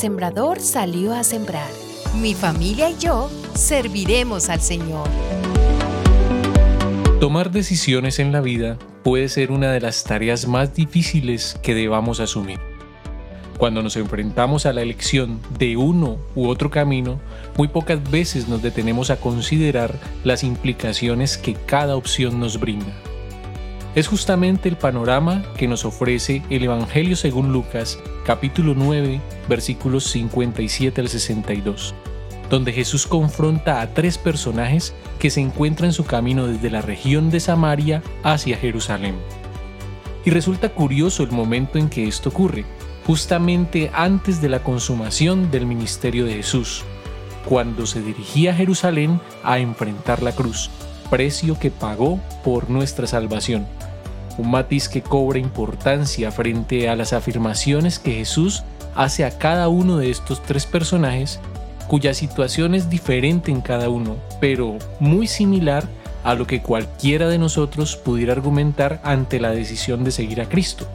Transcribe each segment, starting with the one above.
sembrador salió a sembrar. Mi familia y yo serviremos al Señor. Tomar decisiones en la vida puede ser una de las tareas más difíciles que debamos asumir. Cuando nos enfrentamos a la elección de uno u otro camino, muy pocas veces nos detenemos a considerar las implicaciones que cada opción nos brinda. Es justamente el panorama que nos ofrece el Evangelio según Lucas, capítulo 9, versículos 57 al 62, donde Jesús confronta a tres personajes que se encuentran en su camino desde la región de Samaria hacia Jerusalén. Y resulta curioso el momento en que esto ocurre, justamente antes de la consumación del ministerio de Jesús, cuando se dirigía a Jerusalén a enfrentar la cruz, precio que pagó por nuestra salvación. Un matiz que cobra importancia frente a las afirmaciones que Jesús hace a cada uno de estos tres personajes, cuya situación es diferente en cada uno, pero muy similar a lo que cualquiera de nosotros pudiera argumentar ante la decisión de seguir a Cristo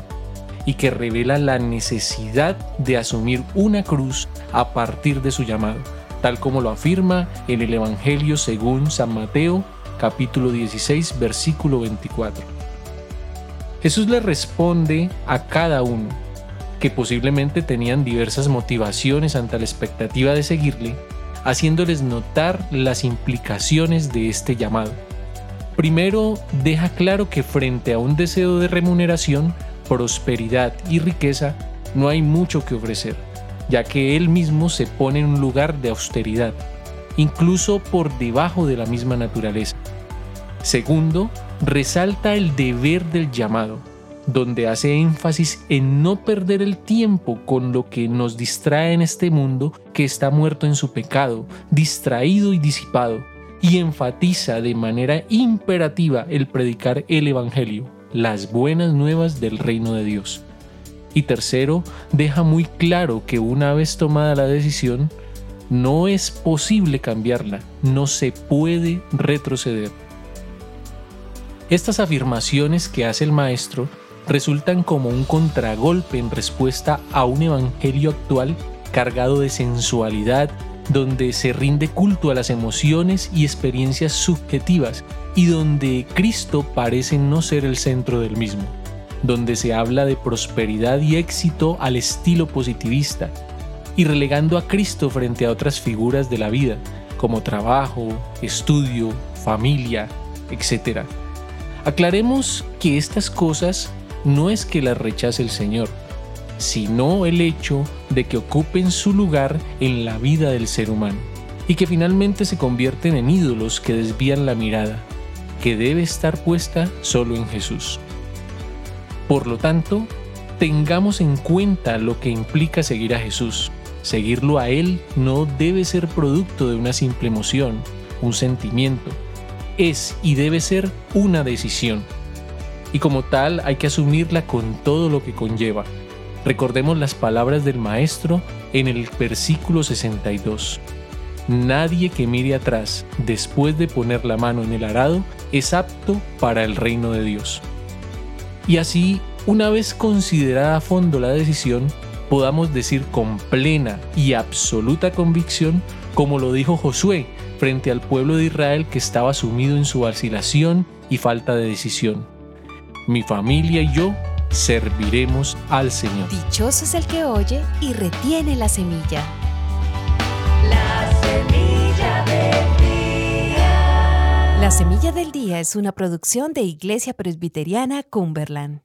y que revela la necesidad de asumir una cruz a partir de su llamado, tal como lo afirma en el Evangelio según San Mateo capítulo 16 versículo 24. Jesús le responde a cada uno, que posiblemente tenían diversas motivaciones ante la expectativa de seguirle, haciéndoles notar las implicaciones de este llamado. Primero, deja claro que frente a un deseo de remuneración, prosperidad y riqueza, no hay mucho que ofrecer, ya que Él mismo se pone en un lugar de austeridad, incluso por debajo de la misma naturaleza. Segundo, resalta el deber del llamado, donde hace énfasis en no perder el tiempo con lo que nos distrae en este mundo que está muerto en su pecado, distraído y disipado, y enfatiza de manera imperativa el predicar el Evangelio, las buenas nuevas del reino de Dios. Y tercero, deja muy claro que una vez tomada la decisión, no es posible cambiarla, no se puede retroceder. Estas afirmaciones que hace el maestro resultan como un contragolpe en respuesta a un evangelio actual cargado de sensualidad, donde se rinde culto a las emociones y experiencias subjetivas y donde Cristo parece no ser el centro del mismo, donde se habla de prosperidad y éxito al estilo positivista y relegando a Cristo frente a otras figuras de la vida, como trabajo, estudio, familia, etc. Aclaremos que estas cosas no es que las rechace el Señor, sino el hecho de que ocupen su lugar en la vida del ser humano y que finalmente se convierten en ídolos que desvían la mirada que debe estar puesta solo en Jesús. Por lo tanto, tengamos en cuenta lo que implica seguir a Jesús. Seguirlo a Él no debe ser producto de una simple emoción, un sentimiento. Es y debe ser una decisión. Y como tal hay que asumirla con todo lo que conlleva. Recordemos las palabras del Maestro en el versículo 62. Nadie que mire atrás después de poner la mano en el arado es apto para el reino de Dios. Y así, una vez considerada a fondo la decisión, podamos decir con plena y absoluta convicción, como lo dijo Josué frente al pueblo de Israel que estaba sumido en su vacilación y falta de decisión. Mi familia y yo serviremos al Señor. Dichoso es el que oye y retiene la semilla. La Semilla del Día es una producción de Iglesia Presbiteriana Cumberland.